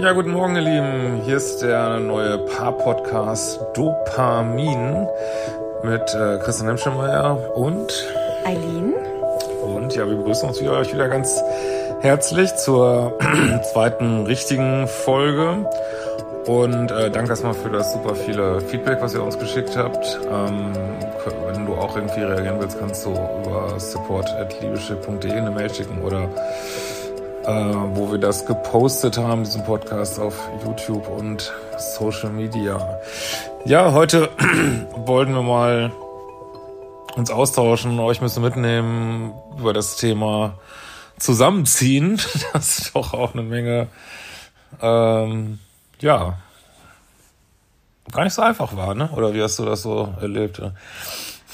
Ja, guten Morgen, ihr Lieben. Hier ist der neue Paar-Podcast Dopamin mit äh, Christian Hemschemeyer und Eileen. Und ja, wir begrüßen uns wieder, euch wieder ganz herzlich zur zweiten richtigen Folge. Und äh, danke erstmal für das super viele Feedback, was ihr uns geschickt habt. Ähm, wenn du auch irgendwie reagieren willst, kannst du über support.liebeschiff.de eine Mail schicken oder äh, wo wir das gepostet haben, diesen Podcast auf YouTube und Social Media. Ja, heute wollten wir mal uns austauschen, euch müssen mitnehmen über das Thema Zusammenziehen. Das ist doch auch eine Menge, ähm, ja, gar nicht so einfach war, ne? Oder wie hast du das so erlebt?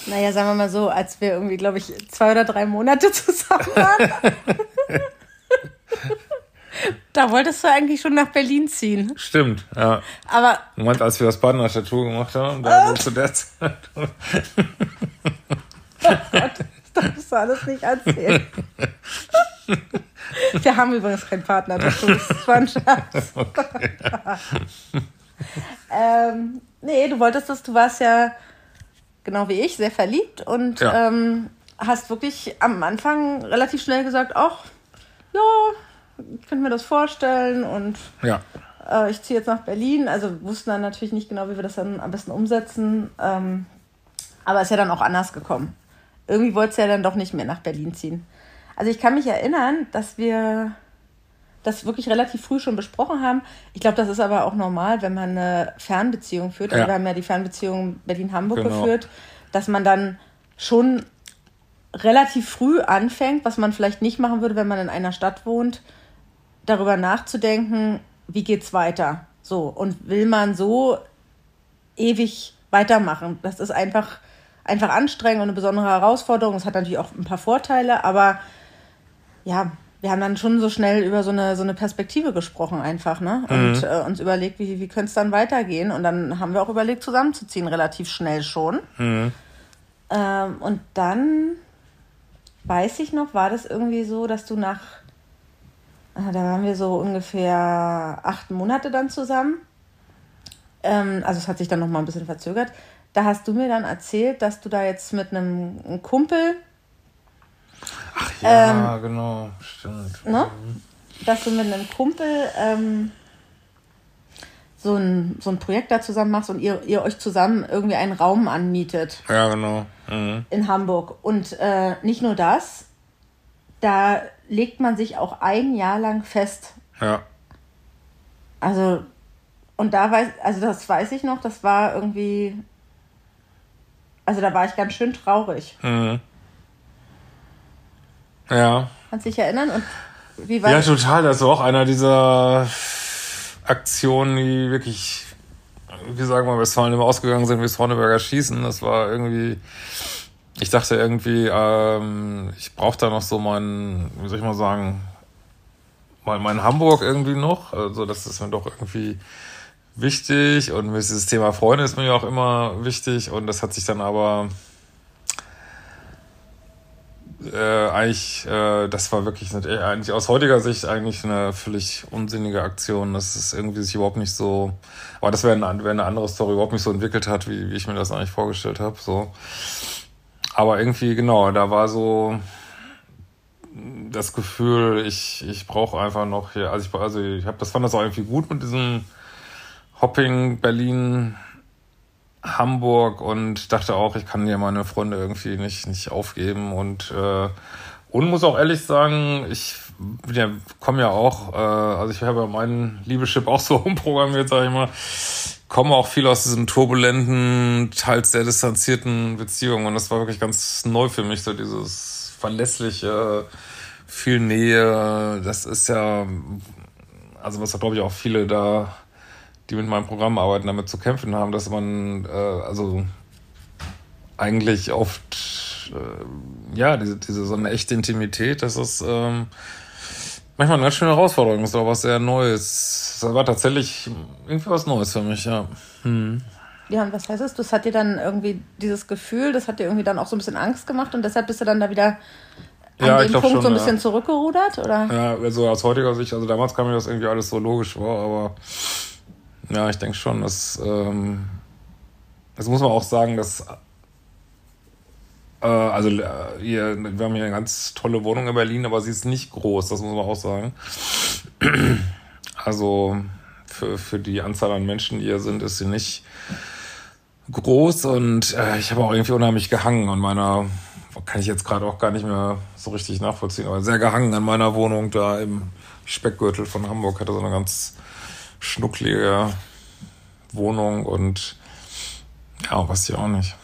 Naja, sagen wir mal so, als wir irgendwie, glaube ich, zwei oder drei Monate zusammen waren. da wolltest du eigentlich schon nach Berlin ziehen. Stimmt, ja. Aber. Moment, als wir das Partner-Tattoo gemacht haben, da äh? zu der Zeit. oh Gott, das darfst du alles nicht erzählen. wir haben übrigens kein Partner-Tattoo, das war ein Scherz. Okay. ähm, nee, du wolltest das, du warst ja genau wie ich, sehr verliebt und ja. ähm, hast wirklich am Anfang relativ schnell gesagt, ach, ja, ich könnte mir das vorstellen und ja. äh, ich ziehe jetzt nach Berlin. Also wussten dann natürlich nicht genau, wie wir das dann am besten umsetzen. Ähm, aber ist ja dann auch anders gekommen. Irgendwie wollte es ja dann doch nicht mehr nach Berlin ziehen. Also ich kann mich erinnern, dass wir das wirklich relativ früh schon besprochen haben. Ich glaube, das ist aber auch normal, wenn man eine Fernbeziehung führt. Also ja. wir haben ja die Fernbeziehung Berlin-Hamburg genau. geführt, dass man dann schon relativ früh anfängt, was man vielleicht nicht machen würde, wenn man in einer Stadt wohnt, darüber nachzudenken, wie geht's weiter? So und will man so ewig weitermachen? Das ist einfach einfach anstrengend und eine besondere Herausforderung. Es hat natürlich auch ein paar Vorteile, aber ja, wir haben dann schon so schnell über so eine, so eine Perspektive gesprochen einfach, ne? Und mhm. äh, uns überlegt, wie, wie könnte es dann weitergehen? Und dann haben wir auch überlegt, zusammenzuziehen, relativ schnell schon. Mhm. Ähm, und dann weiß ich noch, war das irgendwie so, dass du nach, da waren wir so ungefähr acht Monate dann zusammen. Ähm, also es hat sich dann noch mal ein bisschen verzögert. Da hast du mir dann erzählt, dass du da jetzt mit einem Kumpel Ach ja, ähm, genau, stimmt. Ne? Dass du mit einem Kumpel ähm, so, ein, so ein Projekt da zusammen machst und ihr, ihr euch zusammen irgendwie einen Raum anmietet. Ja, genau. Mhm. In Hamburg. Und äh, nicht nur das, da legt man sich auch ein Jahr lang fest. Ja. Also, und da weiß, also das weiß ich noch, das war irgendwie, also da war ich ganz schön traurig. Mhm. Ja. Kannst du dich erinnern? Und wie war Ja, total. Das war auch einer dieser Aktionen, die wirklich, wie sagen wir, Westfalen immer ausgegangen sind wie das Horneberger Schießen. Das war irgendwie, ich dachte irgendwie, ähm, ich brauche da noch so meinen, wie soll ich mal sagen, mein, mein Hamburg irgendwie noch. Also das ist mir doch irgendwie wichtig und dieses Thema Freunde ist mir ja auch immer wichtig und das hat sich dann aber äh, eigentlich, äh, das war wirklich nicht, äh, eigentlich aus heutiger Sicht eigentlich eine völlig unsinnige Aktion. Das ist irgendwie sich überhaupt nicht so, aber das wäre eine, wär eine andere Story, überhaupt nicht so entwickelt hat, wie, wie ich mir das eigentlich vorgestellt habe. So. Aber irgendwie, genau, da war so das Gefühl, ich, ich brauche einfach noch hier, also ich, also ich habe das fand das auch irgendwie gut mit diesem Hopping Berlin Hamburg und dachte auch, ich kann hier meine Freunde irgendwie nicht, nicht aufgeben und, äh, und muss auch ehrlich sagen, ich ja, komme ja auch, äh, also ich habe ja meinen Liebeschip auch so umprogrammiert, sage ich mal, komme auch viel aus diesen turbulenten, teils sehr distanzierten Beziehungen. Und das war wirklich ganz neu für mich, so dieses verlässliche, viel Nähe, das ist ja, also was da glaube ich auch viele da die mit meinem Programm arbeiten, damit zu kämpfen haben, dass man äh, also eigentlich oft äh, ja diese, diese so eine echte Intimität, das ist ähm, manchmal eine ganz schöne Herausforderung, ist auch was sehr Neues. Das war tatsächlich irgendwie was Neues für mich, ja. Hm. Ja, und was heißt es? Das hat dir dann irgendwie dieses Gefühl, das hat dir irgendwie dann auch so ein bisschen Angst gemacht und deshalb bist du dann da wieder an Ja, dem Punkt schon, so ein ja. bisschen zurückgerudert? Oder? Ja, also aus heutiger Sicht, also damals kam mir das irgendwie alles so logisch vor, aber ja, ich denke schon, dass ähm, das muss man auch sagen, dass äh, also äh, hier, wir haben hier eine ganz tolle Wohnung in Berlin, aber sie ist nicht groß, das muss man auch sagen. Also für, für die Anzahl an Menschen, die hier sind, ist sie nicht groß und äh, ich habe auch irgendwie unheimlich gehangen an meiner, kann ich jetzt gerade auch gar nicht mehr so richtig nachvollziehen, aber sehr gehangen an meiner Wohnung da im Speckgürtel von Hamburg. Hatte so eine ganz schnucklige Wohnung und ja, weiß ich auch nicht.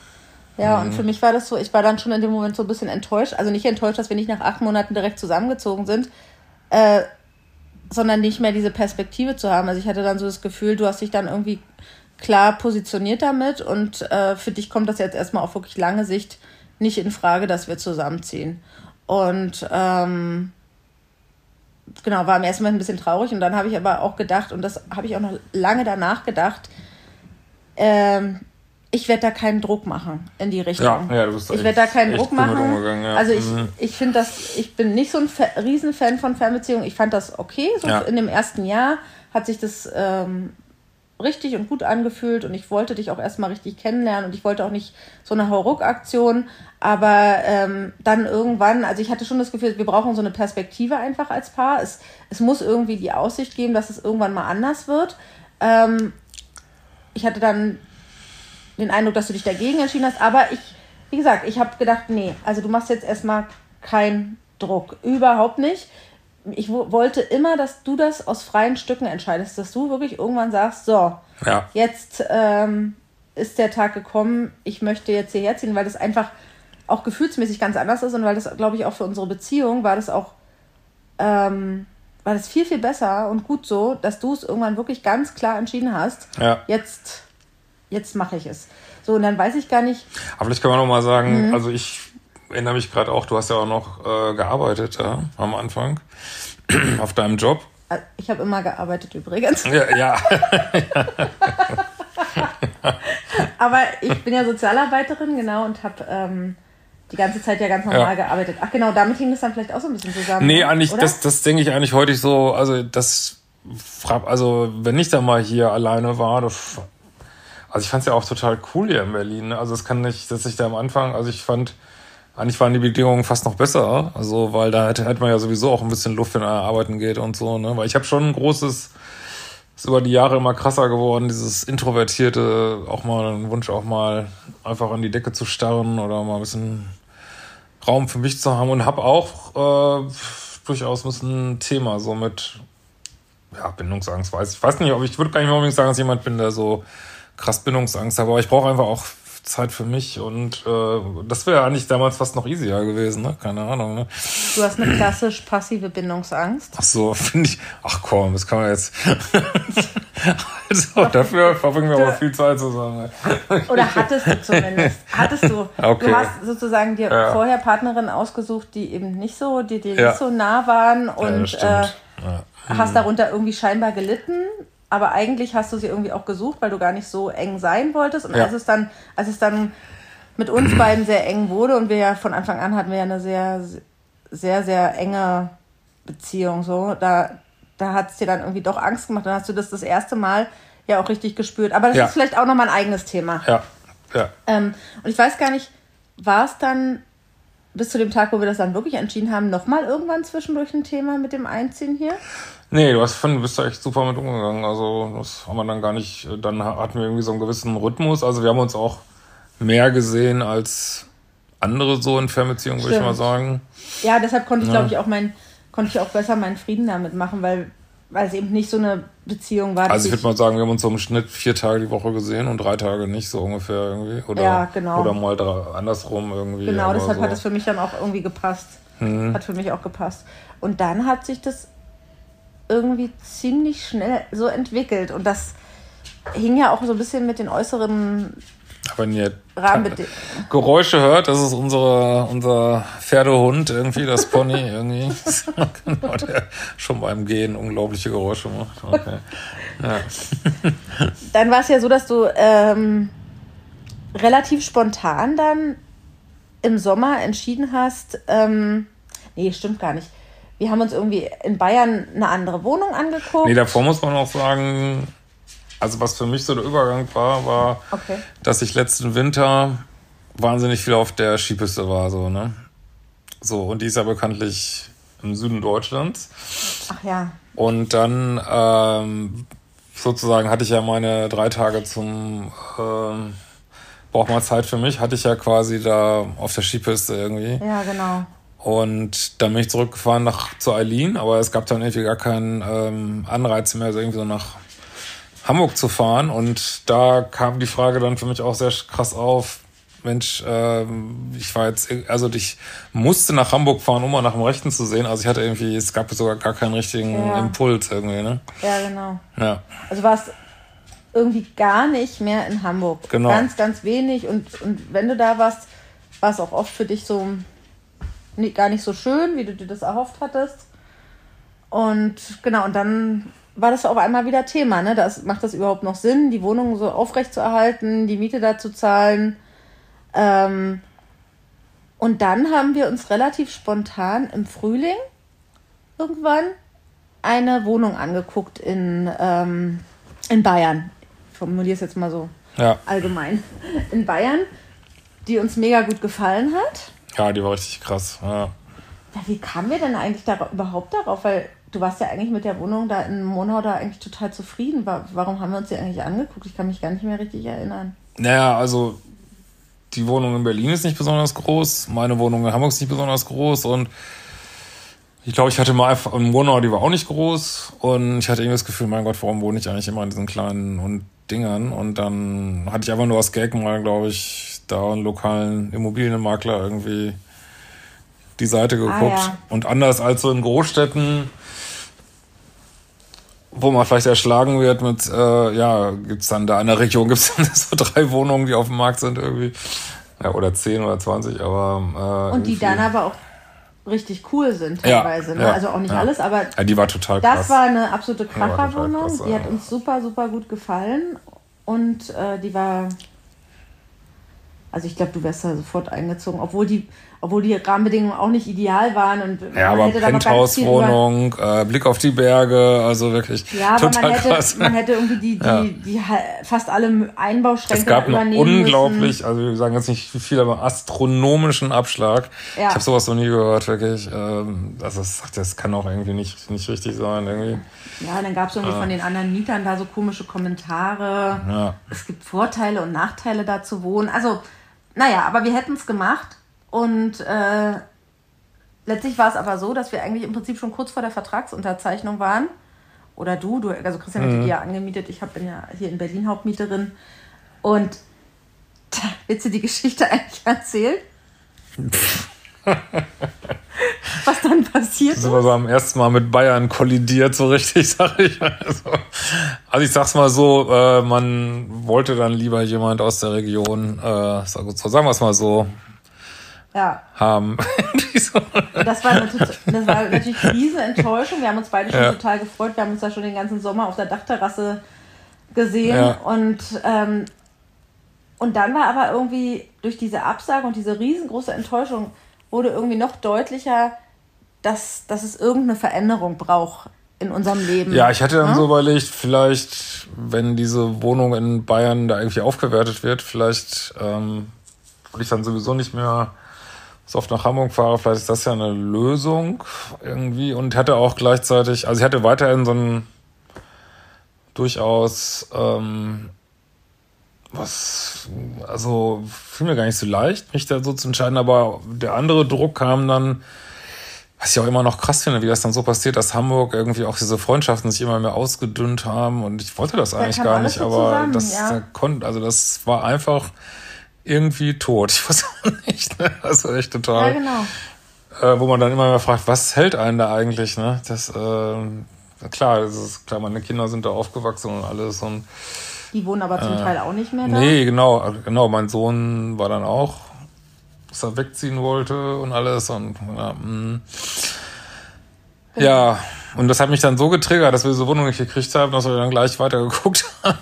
Ja, und für mich war das so, ich war dann schon in dem Moment so ein bisschen enttäuscht. Also nicht enttäuscht, dass wir nicht nach acht Monaten direkt zusammengezogen sind, äh, sondern nicht mehr diese Perspektive zu haben. Also ich hatte dann so das Gefühl, du hast dich dann irgendwie klar positioniert damit und äh, für dich kommt das jetzt erstmal auf wirklich lange Sicht nicht in Frage, dass wir zusammenziehen. Und ähm, genau, war im ersten Moment ein bisschen traurig und dann habe ich aber auch gedacht, und das habe ich auch noch lange danach gedacht, ähm, ich werde da keinen Druck machen in die Richtung. Ja, ja, du bist ich werde da keinen Druck machen. ja. Also ich, Mhm. ich finde das, ich bin nicht so ein Fa Riesenfan von Fernbeziehungen. Ich fand das okay. So Ja. in dem ersten Jahr hat sich das ähm, richtig und gut angefühlt und ich wollte dich auch erstmal richtig kennenlernen und ich wollte auch nicht so eine Hauruck-Aktion, aber ähm, dann irgendwann, also ich hatte schon das Gefühl, wir brauchen so eine Perspektive einfach als Paar. Es, es muss irgendwie die Aussicht geben, dass es irgendwann mal anders wird. Ähm, ich hatte dann den Eindruck, dass du dich dagegen entschieden hast, aber ich, wie gesagt, ich habe gedacht, nee, also du machst jetzt erstmal keinen Druck, überhaupt nicht. Ich wo- wollte immer, dass du das aus freien Stücken entscheidest, dass du wirklich irgendwann sagst, so, Ja. jetzt ähm, ist der Tag gekommen, ich möchte jetzt hierher ziehen, weil das einfach auch gefühlsmäßig ganz anders ist und weil das, glaube ich, auch für unsere Beziehung war das auch, ähm, war das viel, viel besser und gut so, dass du es irgendwann wirklich ganz klar entschieden hast, Ja. jetzt, jetzt mache ich es. So, und dann weiß ich gar nicht, Aber vielleicht kann man noch mal sagen, Mhm. also ich erinnere mich gerade auch, du hast ja auch noch äh, gearbeitet ja, am Anfang auf deinem Job. äh, ich habe immer gearbeitet übrigens, Ja, ja. aber ich bin ja Sozialarbeiterin, genau, und habe ähm, die ganze Zeit ja ganz normal Ja. gearbeitet. Ach genau, damit hing das dann vielleicht auch so ein bisschen zusammen. Nee, ne? eigentlich, Oder? das, das denke ich eigentlich heute so, also das, also wenn ich da mal hier alleine war, das, also ich fand es ja auch total cool hier in Berlin. Also es kann nicht, dass ich da am Anfang, also ich fand, eigentlich waren die Bedingungen fast noch besser, also weil da hätte, hätte man ja sowieso auch ein bisschen Luft, wenn er arbeiten geht und so, ne? Weil ich habe schon ein großes, ist über die Jahre immer krasser geworden, dieses introvertierte, auch mal ein Wunsch, auch mal einfach an die Decke zu starren oder mal ein bisschen Raum für mich zu haben und habe auch äh, durchaus ein bisschen Thema so mit ja, Bindungsangst, weiß ich. weiß nicht, ob ich würde gar nicht unbedingt sagen, dass ich jemand bin, der so krass Bindungsangst hat, aber ich brauche einfach auch Zeit für mich und äh, das wäre eigentlich damals fast noch easier gewesen, ne? Keine Ahnung, ne? Du hast eine klassisch passive Bindungsangst. Ach so, finde ich. Ach komm, das kann man jetzt. also, dafür verbringen wir aber viel Zeit zusammen. Oder hattest du zumindest. Hattest du. Okay. Du hast sozusagen dir Ja. vorher Partnerinnen ausgesucht, die eben nicht so, die dir Ja. nicht so nah waren und äh, ja. hast darunter irgendwie scheinbar gelitten. Aber eigentlich hast du sie irgendwie auch gesucht, weil du gar nicht so eng sein wolltest. Und Ja. als es dann, als es dann mit uns beiden sehr eng wurde und wir ja von Anfang an hatten wir ja eine sehr, sehr, sehr enge Beziehung, so, da, da hat es dir dann irgendwie doch Angst gemacht. Dann hast du das das erste Mal ja auch richtig gespürt. Aber das Ja. ist vielleicht auch nochmal ein eigenes Thema. ja, ja. Ähm, und ich weiß gar nicht, war es dann bis zu dem Tag, wo wir das dann wirklich entschieden haben, nochmal irgendwann zwischendurch ein Thema mit dem Einziehen hier? Nee, du hast von, du bist da echt super mit umgegangen. Also, das haben wir dann gar nicht. Dann hatten wir irgendwie so einen gewissen Rhythmus. Also, wir haben uns auch mehr gesehen als andere so in Fernbeziehungen, würde ich mal sagen. Ja, deshalb konnte ich, Ja. glaube ich, auch mein, konnte ich auch besser meinen Frieden damit machen, weil, weil es eben nicht so eine Beziehung war. Also, ich würde mal sagen, wir haben uns so im Schnitt vier Tage die Woche gesehen und drei Tage nicht, so ungefähr irgendwie. Oder, Ja, genau. Oder mal drei, andersrum irgendwie. Genau, deshalb so. hat es für mich dann auch irgendwie gepasst. Mhm. Hat für mich auch gepasst. Und dann hat sich das irgendwie ziemlich schnell so entwickelt. Und das hing ja auch so ein bisschen mit den äußeren Wenn ihr Rahmenbedingungen. Geräusche hört, das ist unsere, unser Pferdehund irgendwie, das Pony irgendwie. genau, der schon beim Gehen unglaubliche Geräusche macht. Okay. Ja. Dann war es ja so, dass du ähm, relativ spontan dann im Sommer entschieden hast, ähm, Nee, stimmt gar nicht. Wir haben uns irgendwie in Bayern eine andere Wohnung angeguckt. Nee, davor muss man auch sagen, also was für mich so der Übergang war, war, Okay. dass ich letzten Winter wahnsinnig viel auf der Skipiste war, so, ne? So, und die ist ja bekanntlich im Süden Deutschlands. Ach ja. Und dann ähm, sozusagen hatte ich ja meine drei Tage zum ähm, braucht mal Zeit für mich, hatte ich ja quasi da auf der Skipiste irgendwie. Ja, genau. Und dann bin ich zurückgefahren nach zu Eileen, aber es gab dann irgendwie gar keinen ähm, Anreiz mehr, so irgendwie so nach Hamburg zu fahren. Und da kam die Frage dann für mich auch sehr krass auf. Mensch, ähm, ich war jetzt, also ich musste nach Hamburg fahren, um mal nach dem Rechten zu sehen. Also ich hatte irgendwie, es gab sogar gar keinen richtigen Ja. Impuls irgendwie, ne? Ja, genau. Ja. Also war es irgendwie gar nicht mehr in Hamburg. Genau. Ganz, ganz wenig. Und, und wenn du da warst, war es auch oft für dich so gar nicht so schön, wie du dir das erhofft hattest. Und genau, und dann war das auf einmal wieder Thema. Ne? Das, macht das überhaupt noch Sinn, die Wohnung so aufrecht zu erhalten, die Miete da zu zahlen? Ähm, und dann haben wir uns relativ spontan im Frühling irgendwann eine Wohnung angeguckt in, ähm, in Bayern. Ich formuliere es jetzt mal so Ja. allgemein. In Bayern, die uns mega gut gefallen hat. Ja, die war richtig krass. Ja. Ja, wie kamen wir denn eigentlich da, überhaupt darauf? Weil du warst ja eigentlich mit der Wohnung da in Monau da eigentlich total zufrieden. Wa- Warum haben wir uns die eigentlich angeguckt? Ich kann mich gar nicht mehr richtig erinnern. Naja, also die Wohnung in Berlin ist nicht besonders groß, meine Wohnung in Hamburg ist nicht besonders groß und ich glaube, ich hatte mal einfach in Monau, die war auch nicht groß und ich hatte irgendwie das Gefühl, mein Gott, warum wohne ich eigentlich immer in diesen kleinen und Dingern und dann hatte ich einfach nur aus Gag mal, glaube ich, da einen lokalen Immobilienmakler irgendwie die Seite geguckt ja. und anders als so in Großstädten wo man vielleicht erschlagen wird mit, äh, ja, gibt's dann da in der Region gibt's dann so drei Wohnungen, die auf dem Markt sind irgendwie. Ja, oder zehn oder zwanzig, aber äh, Und die dann aber auch richtig cool sind Ja, teilweise. ne? ja, Also auch nicht ja. alles, aber Ja, die war total das krass. war eine absolute Kracherwohnung. krass, Die hat ja. uns super, super gut gefallen. Und äh, die war. Also ich glaube, du wärst da sofort eingezogen, obwohl die, obwohl die Rahmenbedingungen auch nicht ideal waren und ja, man aber Penthouse-Wohnung, äh, Blick auf die Berge, also wirklich Ja, aber total man hätte, krass. man hätte irgendwie die, die, Ja. die, fast alle Einbauschränke es gab übernehmen müssen. unglaublich, also wir sagen jetzt nicht wie viel, aber astronomischen Abschlag. Ja. Ich habe sowas noch nie gehört, wirklich. Ähm, also das, das kann auch irgendwie nicht, nicht richtig sein, irgendwie. Ja, dann gab es irgendwie von den anderen Mietern da so komische Kommentare. Ja. Es gibt Vorteile und Nachteile da zu wohnen. Also, naja, aber wir hätten es gemacht. Und äh, letztlich war es aber so, dass wir eigentlich im Prinzip schon kurz vor der Vertragsunterzeichnung waren. Oder du, du also Christian hat die ja angemietet, ich hab, bin ja hier in Berlin Hauptmieterin. Und tja, willst du die Geschichte eigentlich erzählen? Was dann passiert ist? sind wir so am ersten Mal mit Bayern kollidiert, so richtig, sag ich. Also, also ich sag's mal so, äh, man wollte dann lieber jemand aus der Region, äh, sagen wir es mal so, Ja, haben. Das war, das war natürlich eine riesen Enttäuschung. Wir haben uns beide schon Ja. total gefreut. Wir haben uns da schon den ganzen Sommer auf der Dachterrasse gesehen. Ja. Und, ähm, und dann war aber irgendwie durch diese Absage und diese riesengroße Enttäuschung wurde irgendwie noch deutlicher, dass, dass es irgendeine Veränderung braucht in unserem Leben. Ja, ich hatte dann Ja? so überlegt, vielleicht, wenn diese Wohnung in Bayern da irgendwie aufgewertet wird, vielleicht, ähm, weil ich dann sowieso nicht mehr so oft nach Hamburg fahre, vielleicht ist das ja eine Lösung irgendwie und hatte auch gleichzeitig, also ich hatte weiterhin so ein durchaus ähm, was, also fiel mir gar nicht so leicht, mich da so zu entscheiden, aber der andere Druck kam dann, was ich auch immer noch krass finde, wie das dann so passiert, dass Hamburg irgendwie auch diese Freundschaften sich immer mehr ausgedünnt haben und ich wollte das eigentlich kam gar nicht, so aber zusammen, das ja. da konnte, also das war einfach irgendwie tot. Ich weiß auch nicht, ne? Also echt Ja, total. genau. Äh, wo man dann immer mehr fragt, was hält einen da eigentlich, ne? Das, äh, klar, das ist klar, meine Kinder sind da aufgewachsen und alles und Die wohnen aber zum Teil auch nicht mehr da. Äh, Nee, genau, genau. Mein Sohn war dann auch, dass er wegziehen wollte und alles. Und ja, mm. ja, und das hat mich dann so getriggert, dass wir diese Wohnung nicht gekriegt haben, dass wir dann gleich weitergeguckt haben.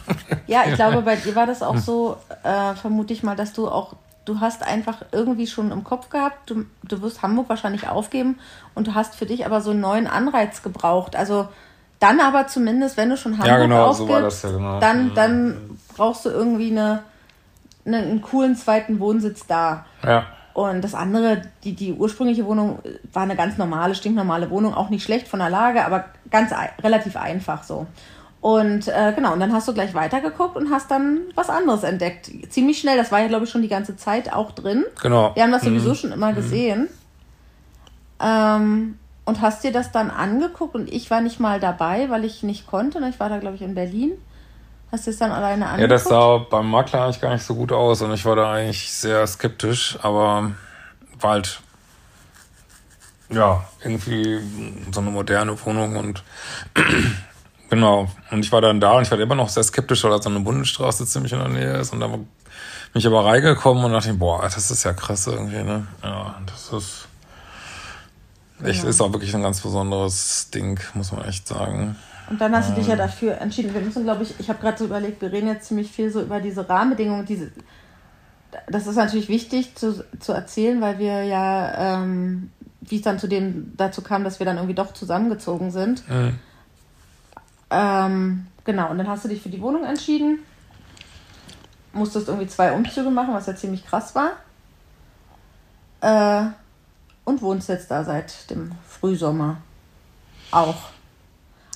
Ja, ich glaube, bei dir war das auch so, äh, vermute ich mal, dass du auch du hast einfach irgendwie schon im Kopf gehabt, du, du wirst Hamburg wahrscheinlich aufgeben und du hast für dich aber so einen neuen Anreiz gebraucht. Also dann aber zumindest, wenn du schon Hamburg ja, genau, aufgibst, so war das ja, genau. dann, mhm. dann brauchst du irgendwie eine, eine, einen coolen zweiten Wohnsitz da. Ja. Und das andere, die, die ursprüngliche Wohnung war eine ganz normale, stinknormale Wohnung, auch nicht schlecht von der Lage, aber ganz relativ einfach so. Und äh, genau, und dann hast du gleich weitergeguckt und hast dann was anderes entdeckt. Ziemlich schnell, das war ja, glaube ich, schon die ganze Zeit auch drin. Genau. Wir haben das sowieso mhm. schon immer mhm. gesehen. Ähm, und hast dir das dann angeguckt und ich war nicht mal dabei, weil ich nicht konnte. Ne? Ich war da, glaube ich, in Berlin. Hast du es dann alleine angeguckt? Ja, das sah beim Makler eigentlich gar nicht so gut aus und ich war da eigentlich sehr skeptisch, aber war halt ja, irgendwie so eine moderne Wohnung und Genau. Und ich war dann da und ich war immer noch sehr skeptisch, weil da so eine Bundesstraße ziemlich in der Nähe ist. Und da bin ich aber reingekommen und dachte, boah, das ist ja krass irgendwie, ne? Ja, das ist echt, ja. ist auch wirklich ein ganz besonderes Ding, muss man echt sagen. Und dann hast du dich ja dafür entschieden. Wir müssen, glaube ich, ich habe gerade so überlegt, wir reden jetzt ziemlich viel so über diese Rahmenbedingungen, diese. Das ist natürlich wichtig zu, zu erzählen, weil wir ja, ähm, wie es dann zu dem dazu kam, dass wir dann irgendwie doch zusammengezogen sind. Mhm ähm, genau, und dann hast du dich für die Wohnung entschieden. Musstest irgendwie zwei Umzüge machen, was ja ziemlich krass war. Äh, und wohnst jetzt da seit dem Frühsommer auch.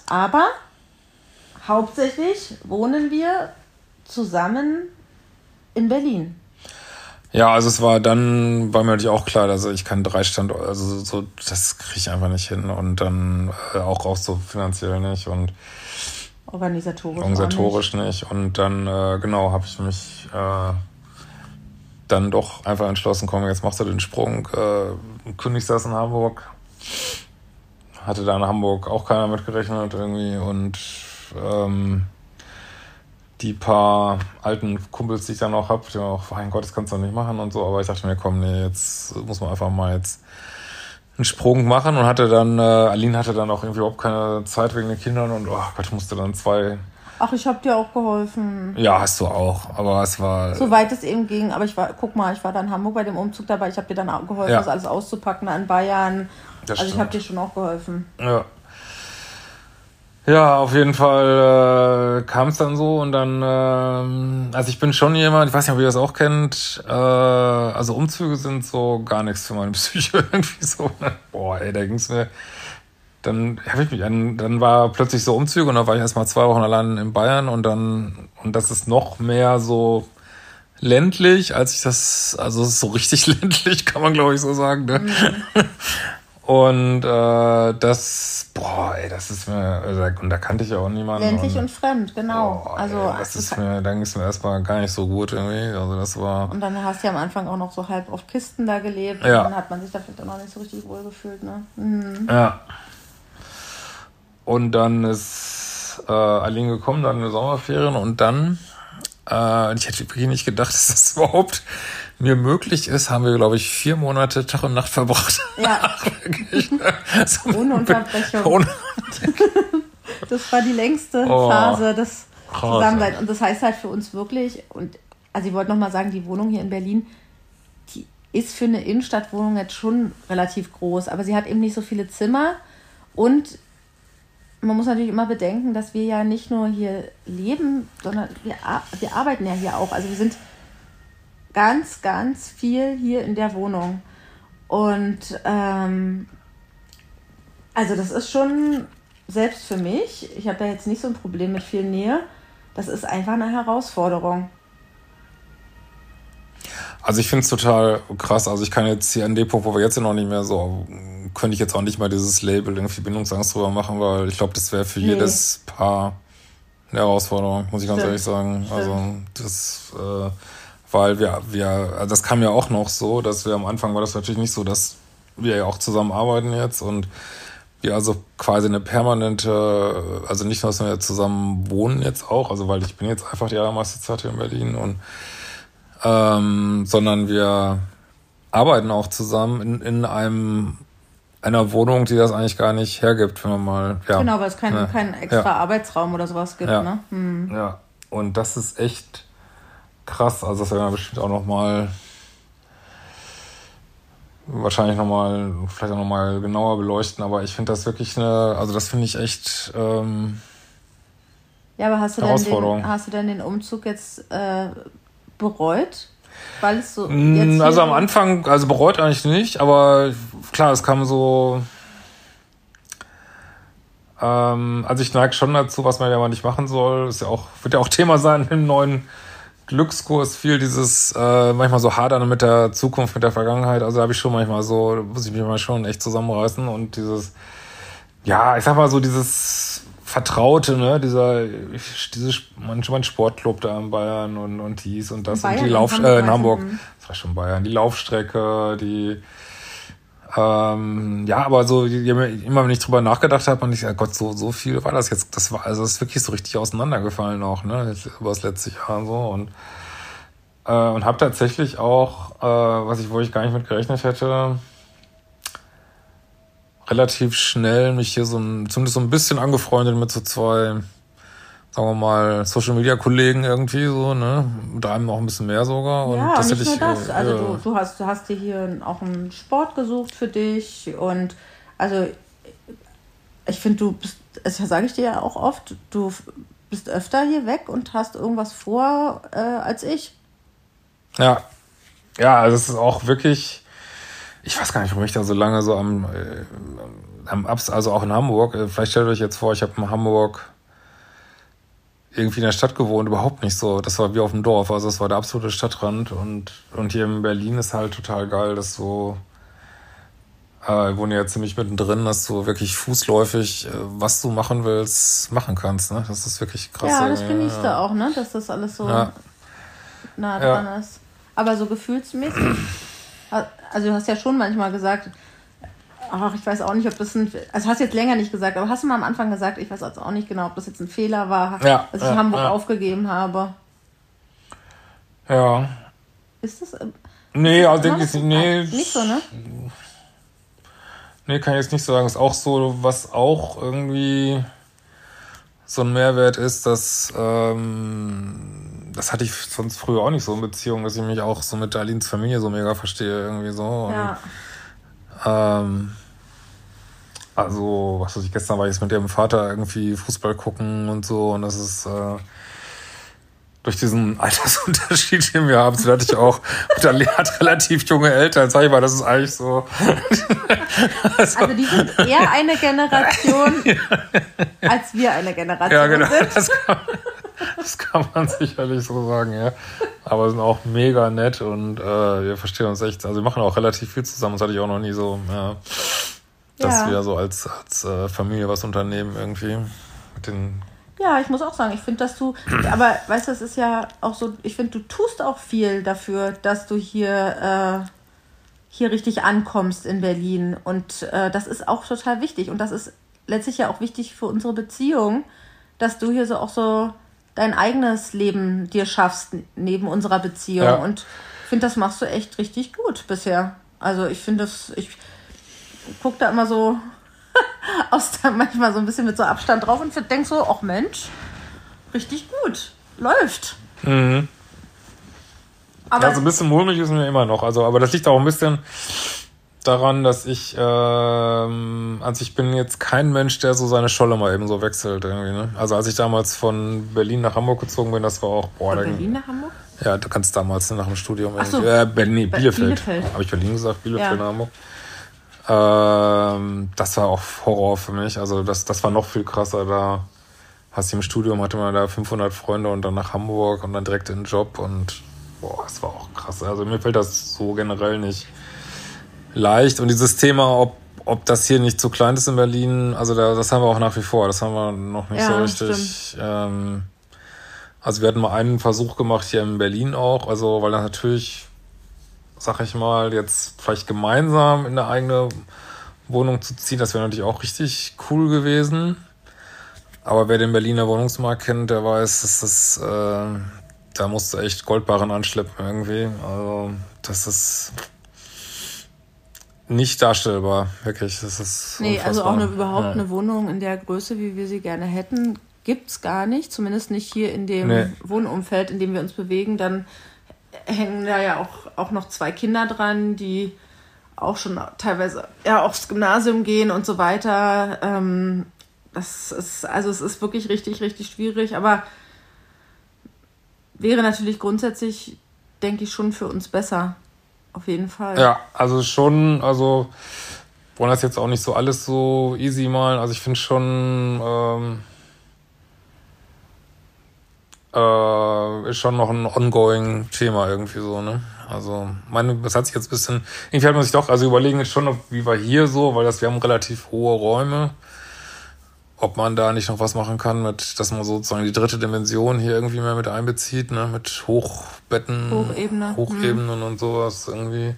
Aber hauptsächlich wohnen wir zusammen in Berlin. Ja, also es war dann, war mir natürlich auch klar, also ich kann drei Standorte, also so, das kriege ich einfach nicht hin und dann äh, auch, auch so finanziell nicht und organisatorisch, organisatorisch nicht. nicht. Und dann, äh, genau, habe ich mich äh, dann doch einfach entschlossen, komm, jetzt machst du den Sprung, äh, kündigst das in Hamburg. Hatte da in Hamburg auch keiner mitgerechnet irgendwie und ähm, die paar alten Kumpels, die ich dann auch habe, die auch, mein Gott, das kannst du doch nicht machen und so. Aber ich dachte mir, komm, nee, jetzt muss man einfach mal jetzt einen Sprung machen und hatte dann, äh, Aline hatte dann auch irgendwie überhaupt keine Zeit wegen den Kindern und oh Gott, musste dann zwei. Ach, ich habe dir auch geholfen. Ja, hast du auch, aber es war. Soweit es eben ging, aber ich war, guck mal, ich war dann in Hamburg bei dem Umzug dabei, ich habe dir dann auch geholfen, ja. das alles auszupacken an Bayern. Das also stimmt. ich habe dir schon auch geholfen. Ja. Ja, auf jeden Fall äh, kam es dann so und dann, äh, also ich bin schon jemand, ich weiß nicht, ob ihr das auch kennt, äh, also Umzüge sind so gar nichts für meine Psyche irgendwie so. Ne? Boah, ey, da ging's mir. Dann habe ich mich an, dann war plötzlich so Umzüge und dann war ich erstmal zwei Wochen allein in Bayern und dann, und das ist noch mehr so ländlich, als ich das, also es ist so richtig ländlich, kann man glaube ich so sagen. Ne? Mhm. Und äh, das, boah, ey, das ist mir, also, und da kannte ich ja auch niemanden. Ländlich und, und fremd, genau. Boah, also ey, das ist mir, dann ging es mir erstmal gar nicht so gut irgendwie. Also das war. Und dann hast du ja am Anfang auch noch so halb auf Kisten da gelebt. Ja. Und dann hat man sich da vielleicht auch noch nicht so richtig wohl gefühlt, ne? Mhm. Ja. Und dann ist äh, Aline gekommen, dann in die Sommerferien und dann, äh, ich hätte wirklich nicht gedacht, dass das überhaupt mir möglich ist, haben wir, glaube ich, vier Monate Tag und Nacht verbracht. Ja. so ohne Unterbrechung. Ohne das war die längste oh, Phase des Zusammenseins. Und das heißt halt für uns wirklich, und also ich wollte nochmal sagen, die Wohnung hier in Berlin, die ist für eine Innenstadtwohnung jetzt schon relativ groß, aber sie hat eben nicht so viele Zimmer und man muss natürlich immer bedenken, dass wir ja nicht nur hier leben, sondern wir, wir arbeiten ja hier auch. Also wir sind ganz, ganz viel hier in der Wohnung. Und ähm, also das ist schon, selbst für mich, ich habe da jetzt nicht so ein Problem mit viel Nähe, das ist einfach eine Herausforderung. Also ich finde es total krass. Also ich kann jetzt hier an dem Punkt, wo wir jetzt sind, noch nicht mehr so, könnte ich jetzt auch nicht mal dieses Label irgendwie Bindungsangst drüber machen, weil ich glaube, das wäre für nee. jedes Paar eine Herausforderung, muss ich ganz Stimmt. ehrlich sagen. Stimmt. Also das äh, weil wir, wir, also das kam ja auch noch so, dass wir am Anfang war das natürlich nicht so, dass wir ja auch zusammen arbeiten jetzt und wir also quasi eine permanente, also nicht nur, dass wir zusammen wohnen jetzt auch, also weil ich bin jetzt einfach die allermeiste Zeit hier in Berlin und ähm, sondern wir arbeiten auch zusammen in, in einem einer Wohnung, die das eigentlich gar nicht hergibt, wenn man mal. Ja, genau, weil es keinen ja, kein extra ja. Arbeitsraum oder sowas gibt, ja. ne? Hm. Ja. Und das ist echt krass. Also das werden wir bestimmt auch noch mal wahrscheinlich nochmal, vielleicht auch nochmal genauer beleuchten, aber ich finde das wirklich eine, also das finde ich echt ähm, ja, aber hast du, denn den, hast du denn den Umzug jetzt äh, bereut? Weil es so. Mm, also am Anfang, also bereut eigentlich nicht, aber klar, es kam so. Ähm, also ich neige schon dazu, was man ja mal nicht machen soll. Ist ja auch, wird ja auch Thema sein im neuen Glückskurs, viel dieses äh, manchmal so hadern mit der Zukunft, mit der Vergangenheit. Also da habe ich schon manchmal so, muss ich mich mal schon echt zusammenreißen und dieses, ja, ich sag mal so dieses Vertraute, ne, dieser, dieses, manchmal ein Sportclub da in Bayern und, und dies und das. Bayern, und die Lauf, äh, in Hamburg, das war schon Bayern, die Laufstrecke, die, ähm, ja, aber so, immer wenn ich drüber nachgedacht habe, und ich, ja Gott, so, so viel war das jetzt, das war, also das ist wirklich so richtig auseinandergefallen auch, ne, über das letzte Jahr so. Und, äh, und habe tatsächlich auch, äh, was ich, wo ich gar nicht mit gerechnet hätte, relativ schnell mich hier so ein, zumindest so ein bisschen angefreundet mit so zwei, sagen wir mal, Social Media Kollegen irgendwie so, ne? Mit einem auch ein bisschen mehr sogar. Und ja, nicht nur das. Also ja. du, du hast, du hast dir hier auch einen Sport gesucht für dich und also ich finde, du bist, das sage ich dir ja auch oft, du bist öfter hier weg und hast irgendwas vor äh, als ich. Ja. Ja, also es ist auch wirklich ich weiß gar nicht, warum ich da so lange so am, äh, am Abs, also auch in Hamburg, äh, vielleicht stellt euch jetzt vor, ich habe in Hamburg irgendwie in der Stadt gewohnt, überhaupt nicht so. Das war wie auf dem Dorf, also es war der absolute Stadtrand und, und hier in Berlin ist halt total geil, dass so, äh, ich wohne ja ziemlich mittendrin, dass du wirklich fußläufig, äh, was du machen willst, machen kannst, ne? Das ist wirklich krass. Ja, das genießt ja. du auch, ne? Dass das alles so ja. nah dran ja. ist. Aber so gefühlsmäßig also du hast ja schon manchmal gesagt, ach, ich weiß auch nicht, ob das ein, also hast jetzt länger nicht gesagt, aber hast du mal am Anfang gesagt, ich weiß also auch nicht genau, ob das jetzt ein Fehler war, ja, dass ich ja, Hamburg ja. aufgegeben habe. Ja. Ist das? Äh, nee, also denke ich, nee. Nicht so, ne? Nee, kann ich jetzt nicht sagen. Ist auch so, was auch irgendwie so ein Mehrwert ist, dass ähm, das hatte ich sonst früher auch nicht so in Beziehung, dass ich mich auch so mit Darlins Familie so mega verstehe, irgendwie so. Ja. ähm, also, was weiß ich, gestern war ich mit ihrem Vater irgendwie Fußball gucken und so und das ist äh, durch diesen Altersunterschied, den wir haben, so hatte ich auch, Darlene hat relativ junge Eltern, sag ich mal, das ist eigentlich so. also, also die sind eher eine Generation, als wir eine Generation ja, genau, sind. Das kann, das kann man sicherlich so sagen, ja. Aber sind auch mega nett und äh, wir verstehen uns echt. Also wir machen auch relativ viel zusammen. Das hatte ich auch noch nie so, ja, dass ja. wir so als, als äh, Familie was unternehmen irgendwie mit den ja, ich muss auch sagen, ich finde, dass du, aber weißt du, es ist ja auch so, ich finde, du tust auch viel dafür, dass du hier, äh, hier richtig ankommst in Berlin. Und äh, das ist auch total wichtig. Und das ist letztlich ja auch wichtig für unsere Beziehung, dass du hier so auch so dein eigenes Leben dir schaffst neben unserer Beziehung. Ja. Und ich finde, das machst du echt richtig gut bisher. Also ich finde das, ich gucke da immer so aus da manchmal so ein bisschen mit so Abstand drauf und denke so, ach Mensch, richtig gut, läuft. Mhm. Aber ja, so ein bisschen mulmig ist mir immer noch. Also, aber das liegt auch ein bisschen daran, dass ich, ähm, also ich bin jetzt kein Mensch, der so seine Scholle mal eben so wechselt irgendwie. Ne? Also als ich damals von Berlin nach Hamburg gezogen bin, das war auch boah. Von Berlin nach Hamburg? Ja, du kannst damals nach dem Studium. Ach so. Äh, Berlin, nee, Bielefeld. Bielefeld. Habe ich Berlin gesagt? Bielefeld ja. nach Hamburg. Ähm, das war auch Horror für mich. Also das, das war noch viel krasser. Da hast du im Studium hatte man da 500 Freunde und dann nach Hamburg und dann direkt in den Job und boah, das war auch krass. Also mir fällt das so generell nicht leicht. Und dieses Thema, ob, ob das hier nicht zu klein ist in Berlin, also da, das haben wir auch nach wie vor. Das haben wir noch nicht ja, so richtig. Ähm, also wir hatten mal einen Versuch gemacht hier in Berlin auch, also weil da natürlich, sag ich mal, jetzt vielleicht gemeinsam in eine eigene Wohnung zu ziehen, das wäre natürlich auch richtig cool gewesen. Aber wer den Berliner Wohnungsmarkt kennt, der weiß, dass das, äh, da musst du echt Goldbarren anschleppen irgendwie. Also das ist nicht darstellbar, wirklich. Das ist nee, unfassbar. also auch eine, überhaupt ja. eine Wohnung in der Größe, wie wir sie gerne hätten, gibt es gar nicht. Zumindest nicht hier in dem nee. Wohnumfeld, in dem wir uns bewegen. Dann hängen da ja auch, auch noch zwei Kinder dran, die auch schon teilweise ja aufs Gymnasium gehen und so weiter. Ähm, das ist, also es ist wirklich richtig, richtig schwierig, aber wäre natürlich grundsätzlich, denke ich, schon für uns besser. Auf jeden Fall. Ja, also schon, also wollen das jetzt auch nicht so alles so easy malen. Also ich finde schon, ähm, äh, ist schon noch ein ongoing Thema irgendwie so, ne? Also, meine, das hat sich jetzt ein bisschen, irgendwie hat man sich doch, also überlegen jetzt schon, wie war hier so, weil das, wir haben relativ hohe Räume, ob man da nicht noch was machen kann mit, dass man sozusagen die dritte Dimension hier irgendwie mehr mit einbezieht, ne, mit Hochbetten, Hochebene. Hochebenen mhm. und sowas irgendwie.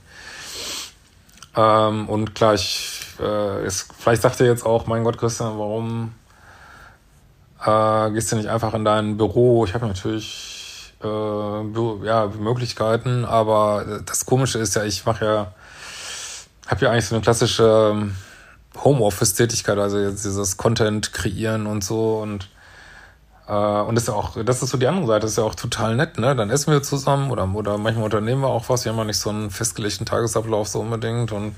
Ähm, und klar, ich, äh, ist, vielleicht sagt ihr jetzt auch, mein Gott, Christian, warum äh, gehst du nicht einfach in dein Büro? Ich habe natürlich äh, ja, Möglichkeiten, aber das Komische ist ja, ich mache ja, habe ja eigentlich so eine klassische ähm, Homeoffice-Tätigkeit, also jetzt dieses Content kreieren und so und äh, und das ist ja auch, das ist so die andere Seite, das ist ja auch total nett, ne? Dann essen wir zusammen oder, oder manchmal unternehmen wir auch was, wir haben ja nicht so einen festgelegten Tagesablauf so unbedingt und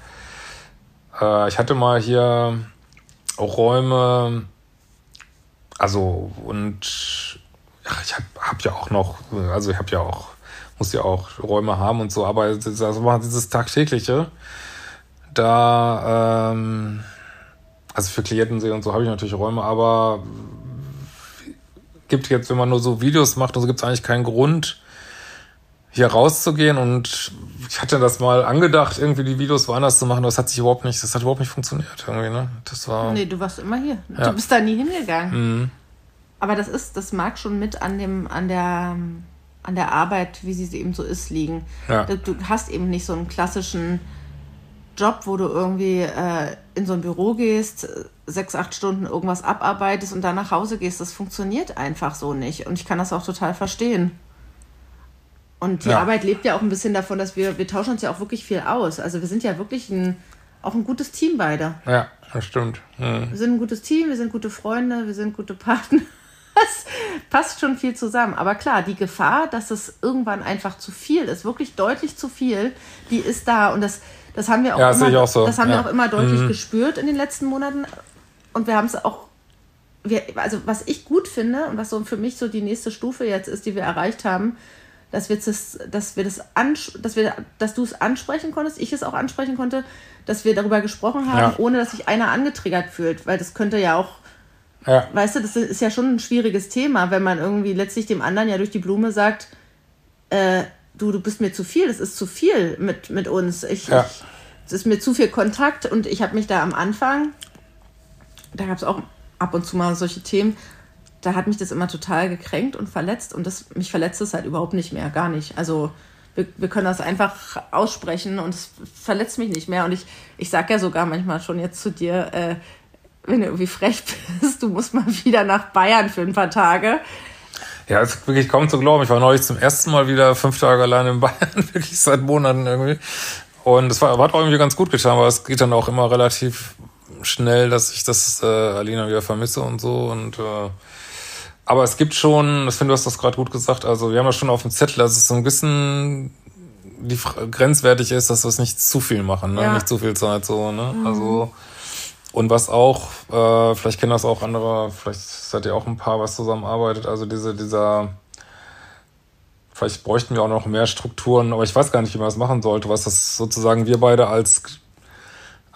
äh, ich hatte mal hier auch Räume, also und ach, ich habe hab ja auch noch, also ich habe ja auch, muss ja auch Räume haben und so, aber das war dieses tagtägliche, da, ähm, also für Klientensee und so habe ich natürlich Räume, aber gibt jetzt, wenn man nur so Videos macht, also gibt es eigentlich keinen Grund, hier rauszugehen und ich hatte das mal angedacht, irgendwie die Videos woanders zu machen, aber das hat sich überhaupt nicht, das hat überhaupt nicht funktioniert irgendwie, ne? Das war. Nee, du warst immer hier. Ja. Du bist da nie hingegangen. Mhm. Aber das ist, das mag schon mit an dem, an der, an der Arbeit, wie sie eben so ist, liegen. Ja. Du hast eben nicht so einen klassischen Job, wo du irgendwie äh, in so ein Büro gehst, sechs, acht Stunden irgendwas abarbeitest und dann nach Hause gehst. Das funktioniert einfach so nicht. Und ich kann das auch total verstehen. Und die ja. Arbeit lebt ja auch ein bisschen davon, dass wir, wir tauschen uns ja auch wirklich viel aus. Also wir sind ja wirklich ein, auch ein gutes Team beide. Ja, das stimmt. Mhm. Wir sind ein gutes Team, wir sind gute Freunde, wir sind gute Partner das passt schon viel zusammen. Aber klar, die Gefahr, dass es irgendwann einfach zu viel ist, wirklich deutlich zu viel, die ist da. Und das, das haben wir auch, ja, immer, auch so. das haben ja. wir auch immer deutlich mhm. gespürt in den letzten Monaten. Und wir haben es auch, wir, also was ich gut finde und was so für mich so die nächste Stufe jetzt ist, die wir erreicht haben, dass wir das, dass wir das dass wir, dass du es ansprechen konntest, ich es auch ansprechen konnte, dass wir darüber gesprochen haben, ja. ohne dass sich einer angetriggert fühlt, weil das könnte ja auch ja. Weißt du, das ist ja schon ein schwieriges Thema, wenn man irgendwie letztlich dem anderen ja durch die Blume sagt, äh, du, du bist mir zu viel, das ist zu viel mit, mit uns. Ich, ja. ich, es ist mir zu viel Kontakt und ich habe mich da am Anfang, da gab es auch ab und zu mal solche Themen, da hat mich das immer total gekränkt und verletzt und das, mich verletzt es halt überhaupt nicht mehr, gar nicht. Also wir, wir können das einfach aussprechen und es verletzt mich nicht mehr. Und ich, ich sage ja sogar manchmal schon jetzt zu dir, äh, wenn du irgendwie frech bist, du musst mal wieder nach Bayern für ein paar Tage. Ja, ist wirklich kaum zu glauben. Ich war neulich zum ersten Mal wieder fünf Tage allein in Bayern, wirklich seit Monaten irgendwie. Und es war, hat auch irgendwie ganz gut getan, aber es geht dann auch immer relativ schnell, dass ich das äh, Alina wieder vermisse und so. Und äh, aber es gibt schon, ich finde, du hast das gerade gut gesagt, also wir haben das schon auf dem Zettel, dass es so ein bisschen die grenzwertig ist, dass wir es nicht zu viel machen, ne? Ja. Nicht zu viel Zeit so, ne? Mhm. Also und was auch, äh, vielleicht kennen das auch andere, vielleicht seid ihr auch ein paar, was zusammenarbeitet, also diese, dieser, vielleicht bräuchten wir auch noch mehr Strukturen, aber ich weiß gar nicht, wie man das machen sollte, was das sozusagen wir beide als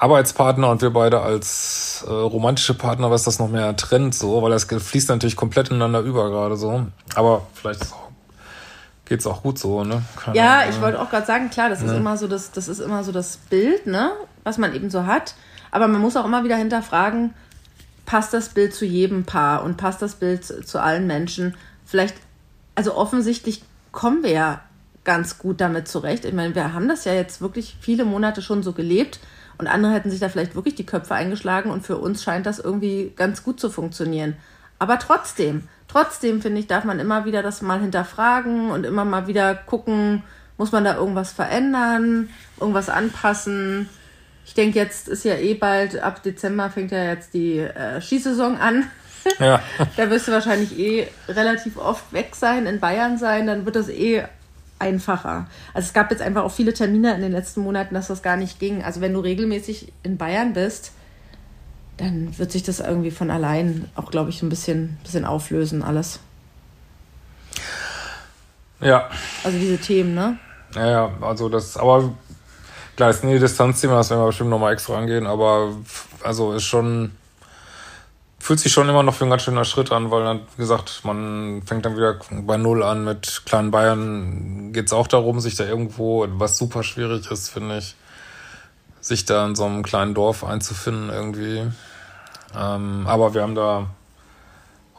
Arbeitspartner und wir beide als äh, romantische Partner, was das noch mehr trennt, so, weil das fließt natürlich komplett ineinander über gerade so. Aber vielleicht geht es auch gut so, ne? Keine ja, Ahnung. ich wollte auch gerade sagen, klar, das ne? ist immer so das, das ist immer so das Bild, ne, was man eben so hat. Aber man muss auch immer wieder hinterfragen, passt das Bild zu jedem Paar und passt das Bild zu allen Menschen? Vielleicht, also offensichtlich kommen wir ja ganz gut damit zurecht. Ich meine, wir haben das ja jetzt wirklich viele Monate schon so gelebt und andere hätten sich da vielleicht wirklich die Köpfe eingeschlagen und für uns scheint das irgendwie ganz gut zu funktionieren. Aber trotzdem, trotzdem finde ich, darf man immer wieder das mal hinterfragen und immer mal wieder gucken, muss man da irgendwas verändern, irgendwas anpassen. Ich denke, jetzt ist ja eh bald, ab Dezember fängt ja jetzt die äh, Skisaison an. Ja. da wirst du wahrscheinlich eh relativ oft weg sein, in Bayern sein. Dann wird das eh einfacher. Also es gab jetzt einfach auch viele Termine in den letzten Monaten, dass das gar nicht ging. Also wenn du regelmäßig in Bayern bist, dann wird sich das irgendwie von allein auch, glaube ich, ein bisschen, bisschen auflösen, alles. Ja. Also diese Themen, ne? Ja, ja, also das, aber klar, ist nie Distanzthema, das werden wir bestimmt nochmal extra angehen, aber also ist schon, fühlt sich schon immer noch für ein ganz schöner Schritt an, weil dann, wie gesagt, man fängt dann wieder bei Null an mit kleinen Bayern. Geht es auch darum, sich da irgendwo, was super schwierig ist, finde ich, sich da in so einem kleinen Dorf einzufinden irgendwie. Ähm, aber wir haben da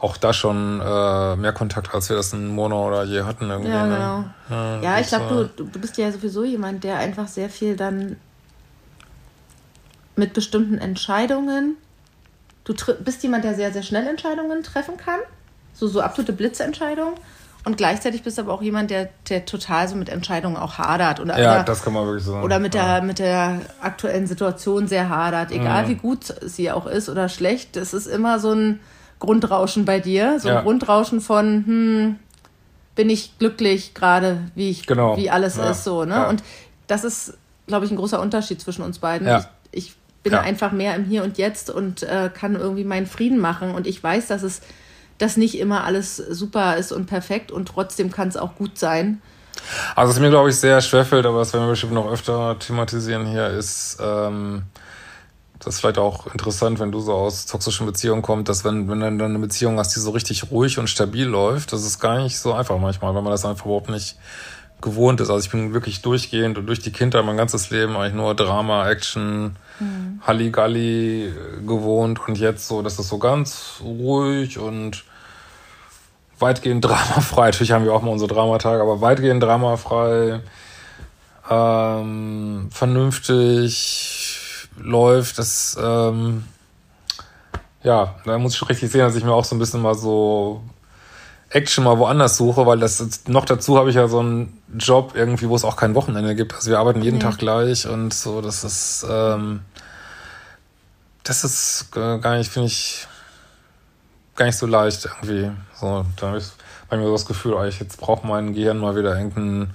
auch da schon äh, mehr Kontakt, als wir das in Monau oder je hatten irgendwie. Ja, ne? genau. Ne? Ja, ja ich glaube, du, du bist ja sowieso jemand, der einfach sehr viel dann mit bestimmten Entscheidungen du bist jemand, der sehr, sehr schnell Entscheidungen treffen kann. So, so absolute Blitzentscheidungen. Und gleichzeitig bist du aber auch jemand, der, der total so mit Entscheidungen auch hadert. Oder, ja, das kann man wirklich sagen. Oder mit, ja. der, mit der aktuellen Situation sehr hadert. Egal mhm. wie gut sie auch ist oder schlecht, es ist immer so ein Grundrauschen bei dir. So ein ja. Grundrauschen von, hm, bin ich glücklich gerade, wie ich, genau. wie alles ja. ist so. Ne? Und das ist, glaube ich, ein großer Unterschied zwischen uns beiden. Ich, ich bin ja. einfach mehr im Hier und Jetzt und äh, kann irgendwie meinen Frieden machen. Und ich weiß, dass es dass nicht immer alles super ist und perfekt und trotzdem kann es auch gut sein. Also was mir, glaube ich, sehr schwerfällt, aber das werden wir bestimmt noch öfter thematisieren hier, ist, ähm, das ist vielleicht auch interessant, wenn du so aus toxischen Beziehungen kommst, dass wenn, wenn du dann eine Beziehung hast, die so richtig ruhig und stabil läuft, das ist gar nicht so einfach manchmal, weil man das einfach überhaupt nicht gewohnt ist. Also ich bin wirklich durchgehend und durch die Kindheit mein ganzes Leben eigentlich nur Drama, Action, mhm. Halligalli gewohnt und jetzt so, das ist so ganz ruhig und weitgehend dramafrei. Natürlich haben wir auch mal unsere Dramatage, aber weitgehend dramafrei, ähm, vernünftig läuft. Das, ähm, ja, da muss ich schon richtig sehen, dass ich mir auch so ein bisschen mal so Action mal woanders suche, weil das noch dazu habe ich ja so einen Job irgendwie, wo es auch kein Wochenende gibt. Also wir arbeiten jeden ja. Tag gleich und so, das ist, ähm, das ist gar nicht, finde ich, gar nicht so leicht irgendwie. So, da habe ich bei mir so das Gefühl, oh, ich jetzt braucht mein Gehirn mal wieder irgendeinen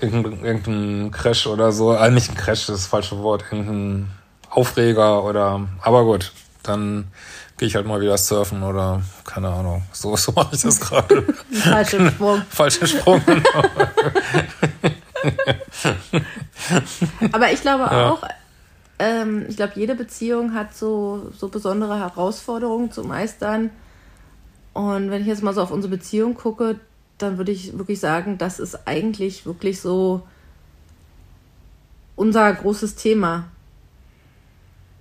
irgendein, irgendein Crash oder so. Äh, nicht ein Crash, das ist das falsche Wort, irgendein Aufreger oder, aber gut, dann gehe ich halt mal wieder surfen oder keine Ahnung. So, so mache ich das gerade. Falscher Sprung. Falscher Sprung, genau. Aber ich glaube ja. auch, ähm, ich glaube, jede Beziehung hat so, so besondere Herausforderungen zu meistern. Und wenn ich jetzt mal so auf unsere Beziehung gucke, dann würde ich wirklich sagen, das ist eigentlich wirklich so unser großes Thema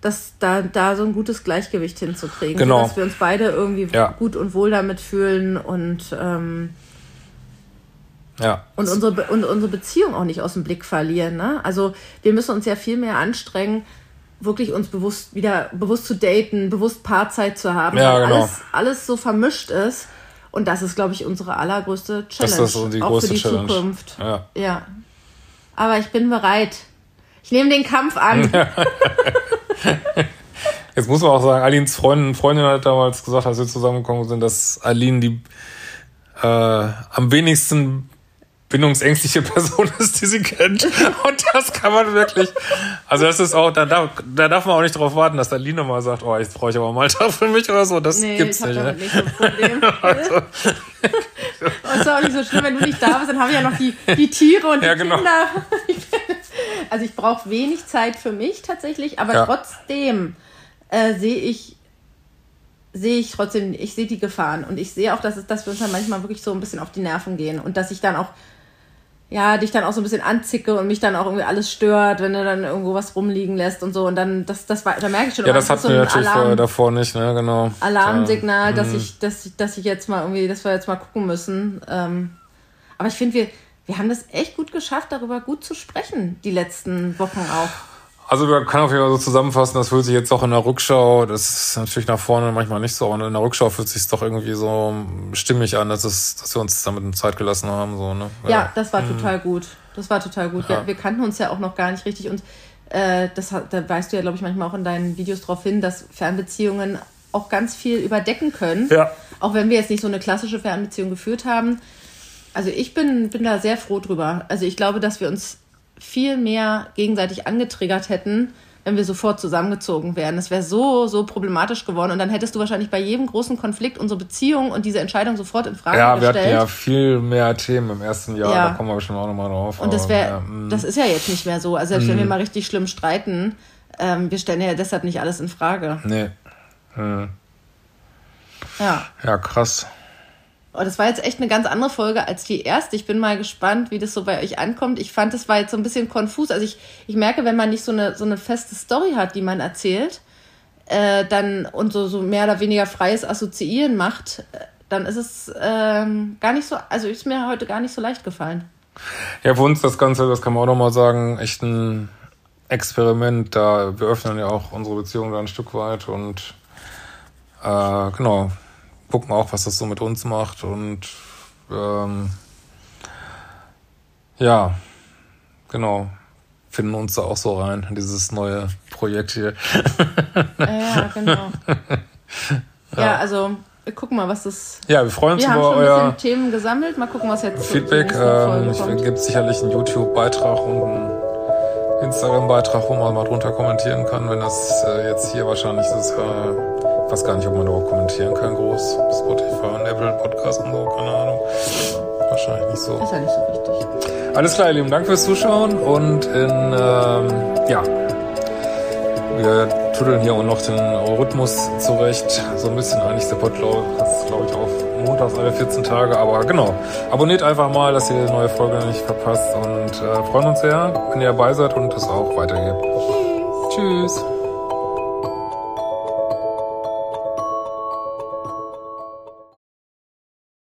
dass da, da so ein gutes Gleichgewicht hinzukriegen, genau. dass wir uns beide irgendwie ja. gut und wohl damit fühlen und ähm, ja. und unsere und unsere Beziehung auch nicht aus dem Blick verlieren. Ne? Also wir müssen uns ja viel mehr anstrengen, wirklich uns bewusst wieder bewusst zu daten, bewusst Paarzeit zu haben, ja, weil genau. alles, alles so vermischt ist. Und das ist, glaube ich, unsere allergrößte Challenge. Das ist die auch für die Challenge. Zukunft. Ja. ja. Aber ich bin bereit. Ich nehme den Kampf an. Jetzt muss man auch sagen, Alins Freundin, Freundin hat damals gesagt, als wir zusammengekommen sind, dass Aline die äh, am wenigsten bindungsängstliche Person ist, die sie kennt. Und das kann man wirklich. Also das ist auch, da darf, da darf man auch nicht darauf warten, dass Aline mal sagt, oh, jetzt brauche ich aber mal Tag für mich oder so. Das nee, gibt's nicht. Ne? nicht so Problem. also. Und ist auch nicht so schlimm, wenn du nicht da bist, dann haben wir ja noch die, die Tiere und die ja, genau. Kinder. Also ich brauche wenig Zeit für mich tatsächlich, aber ja. trotzdem äh, sehe ich sehe ich trotzdem, ich sehe die Gefahren und ich sehe auch, dass, es, dass wir uns dann manchmal wirklich so ein bisschen auf die Nerven gehen und dass ich dann auch, ja, dich dann auch so ein bisschen anzicke und mich dann auch irgendwie alles stört, wenn du dann irgendwo was rumliegen lässt und so und dann, das, das war, da merke ich schon, ja, das hatten so wir natürlich Alarm, vorher davor nicht, ne, genau. Alarmsignal, ja. dass mhm. ich, dass ich, dass ich jetzt mal irgendwie, dass wir jetzt mal gucken müssen. Ähm, aber ich finde, wir, wir haben das echt gut geschafft, darüber gut zu sprechen, die letzten Wochen auch. Also man kann auf jeden Fall so zusammenfassen, das fühlt sich jetzt auch in der Rückschau, das ist natürlich nach vorne manchmal nicht so, aber in der Rückschau fühlt sich doch irgendwie so stimmig an, dass, es, dass wir uns damit Zeit gelassen haben. So, ne? ja. ja das war mhm. total gut. Das war total gut. Ja. Wir, wir, kannten uns ja auch noch gar nicht richtig und äh, das, da weißt du ja, glaube ich, manchmal auch in deinen Videos darauf hin, dass Fernbeziehungen auch ganz viel überdecken können. Ja. Auch wenn wir jetzt nicht so eine klassische Fernbeziehung geführt haben Also ich bin, bin da sehr froh drüber. Also ich glaube, dass wir uns viel mehr gegenseitig angetriggert hätten, wenn wir sofort zusammengezogen wären. Das wäre so, so problematisch geworden. Und dann hättest du wahrscheinlich bei jedem großen Konflikt unsere Beziehung und diese Entscheidung sofort in Frage Ja, wir gestellt. hatten ja viel mehr Themen im ersten Jahr, Ja. da kommen wir bestimmt auch nochmal drauf. und das wäre, ja, mm. das ist ja jetzt nicht mehr so. Also selbst wenn wir mal richtig schlimm streiten, ähm, wir stellen ja deshalb nicht alles in Frage. Nee. Hm. Ja. Ja, krass. Oh, das war jetzt echt eine ganz andere Folge als die erste. Ich bin mal gespannt, wie das so bei euch ankommt. Ich fand, das war jetzt so ein bisschen konfus. Also ich, ich merke, wenn man nicht so eine, so eine feste Story hat, die man erzählt, äh, dann und so, so mehr oder weniger freies Assoziieren macht, äh, dann ist es ähm, gar nicht so, also ist mir heute gar nicht so leicht gefallen. Ja, für uns das Ganze, das kann man auch nochmal sagen, echt ein Experiment. Da wir öffnen ja auch unsere Beziehung da ein Stück weit und äh, genau, gucken auch, was das so mit uns macht und ähm, ja, genau, finden uns da auch so rein in dieses neue Projekt hier. Ja, genau. ja, also wir gucken mal, was das. Ja, wir freuen uns Wir haben über schon ein euer bisschen Themen gesammelt. Mal gucken, was jetzt Feedback. Ähm, es gibt sicherlich einen YouTube-Beitrag und einen Instagram-Beitrag, wo man mal drunter kommentieren kann, wenn das äh, jetzt hier wahrscheinlich ist. Äh, weiß gar nicht, ob man überhaupt kommentieren kann, groß. Spotify und Apple Podcast und so, keine Ahnung. Wahrscheinlich nicht so. Ist ja nicht so wichtig. Alles klar, ihr Lieben, danke fürs Zuschauen und in, ähm, ja, wir tüddeln hier auch noch den Rhythmus zurecht. So ein bisschen eigentlich der Podcast, glaube ich, auf montags alle 14 Tage. Aber genau, abonniert einfach mal, dass ihr die neue Folge nicht verpasst und äh, freuen uns sehr, wenn ihr dabei seid und es auch weitergebt. Tschüss.